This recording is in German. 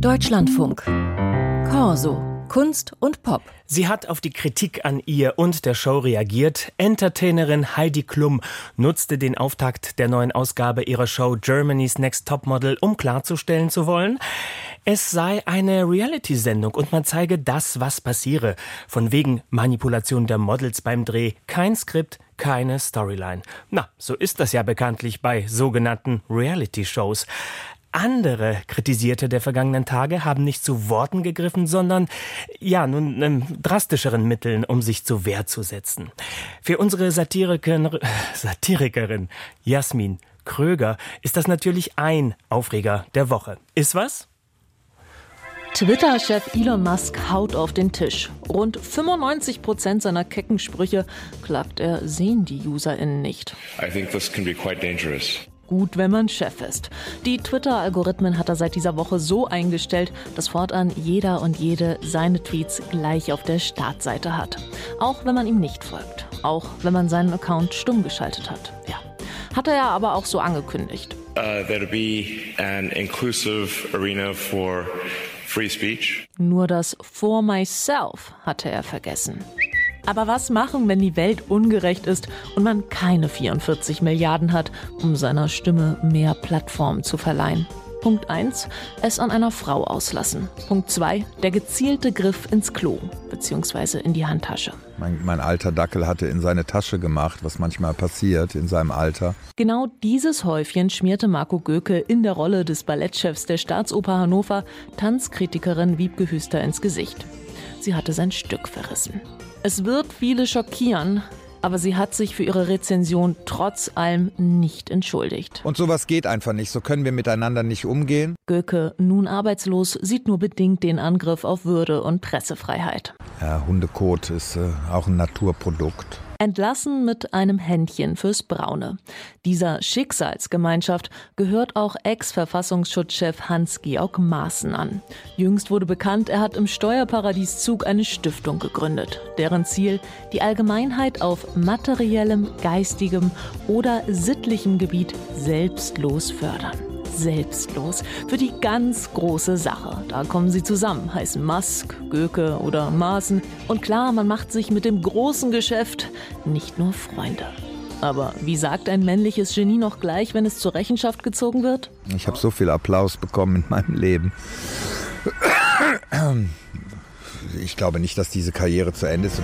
Deutschlandfunk. Corso. Kunst und Pop. Sie hat auf die Kritik an ihr und der Show reagiert. Entertainerin Heidi Klum nutzte den Auftakt der neuen Ausgabe ihrer Show Germany's Next Topmodel, um klarzustellen zu wollen, es sei eine Reality-Sendung und man zeige das, was passiere. Von wegen Manipulation der Models beim Dreh. Kein Skript, keine Storyline. Na, so ist das ja bekanntlich bei sogenannten Reality-Shows. Andere Kritisierte der vergangenen Tage haben nicht zu Worten gegriffen, sondern ja, nun ähm, drastischeren Mitteln, um sich zur Wehr zu setzen. Für unsere Satirikerin, Satirikerin Jasmin Kröger ist das natürlich ein Aufreger der Woche. Ist was? Twitter-Chef Elon Musk haut auf den Tisch. Rund 95 Prozent seiner kecken Sprüche, klagt er, sehen die UserInnen nicht. I think this can be quite dangerous. Gut, wenn man Chef ist. Die Twitter-Algorithmen hat er seit dieser Woche so eingestellt, dass fortan jeder und jede seine Tweets gleich auf der Startseite hat. Auch wenn man ihm nicht folgt. Auch wenn man seinen Account stumm geschaltet hat. Ja. Hat er ja aber auch so angekündigt. Uh, there'll be an inclusive arena for free speech. Nur das For Myself hatte er vergessen. Aber was machen, wenn die Welt ungerecht ist und man keine 44 Milliarden hat, um seiner Stimme mehr Plattform zu verleihen? Punkt 1. Es an einer Frau auslassen. Punkt 2. Der gezielte Griff ins Klo bzw. in die Handtasche. Mein, mein, alter Dackel hatte in seine Tasche gemacht, was manchmal passiert in seinem Alter. Genau dieses Häufchen schmierte Marco Göke in der Rolle des Ballettchefs der Staatsoper Hannover Tanzkritikerin Wiebke Hüster ins Gesicht. Sie hatte sein Stück verrissen. Es wird viele schockieren, aber sie hat sich für ihre Rezension trotz allem nicht entschuldigt. Und sowas geht einfach nicht, so können wir miteinander nicht umgehen. Göke, nun arbeitslos, sieht nur bedingt den Angriff auf Würde und Pressefreiheit. Ja, Hundekot ist äh, auch ein Naturprodukt. Entlassen mit einem Händchen fürs Braune. Dieser Schicksalsgemeinschaft gehört auch Ex-Verfassungsschutzchef Hans-Georg Maaßen an. Jüngst wurde bekannt, er hat im Steuerparadies Zug eine Stiftung gegründet, deren Ziel die Allgemeinheit auf materiellem, geistigem oder sittlichem Gebiet selbstlos fördern selbstlos für die ganz große Sache. Da kommen sie zusammen, heißen Musk, Göke oder Maaßen. Und klar, man macht sich mit dem großen Geschäft nicht nur Freunde. Aber wie sagt ein männliches Genie noch gleich, wenn es zur Rechenschaft gezogen wird? Ich habe so viel Applaus bekommen in meinem Leben. Ich glaube nicht, dass diese Karriere zu Ende ist.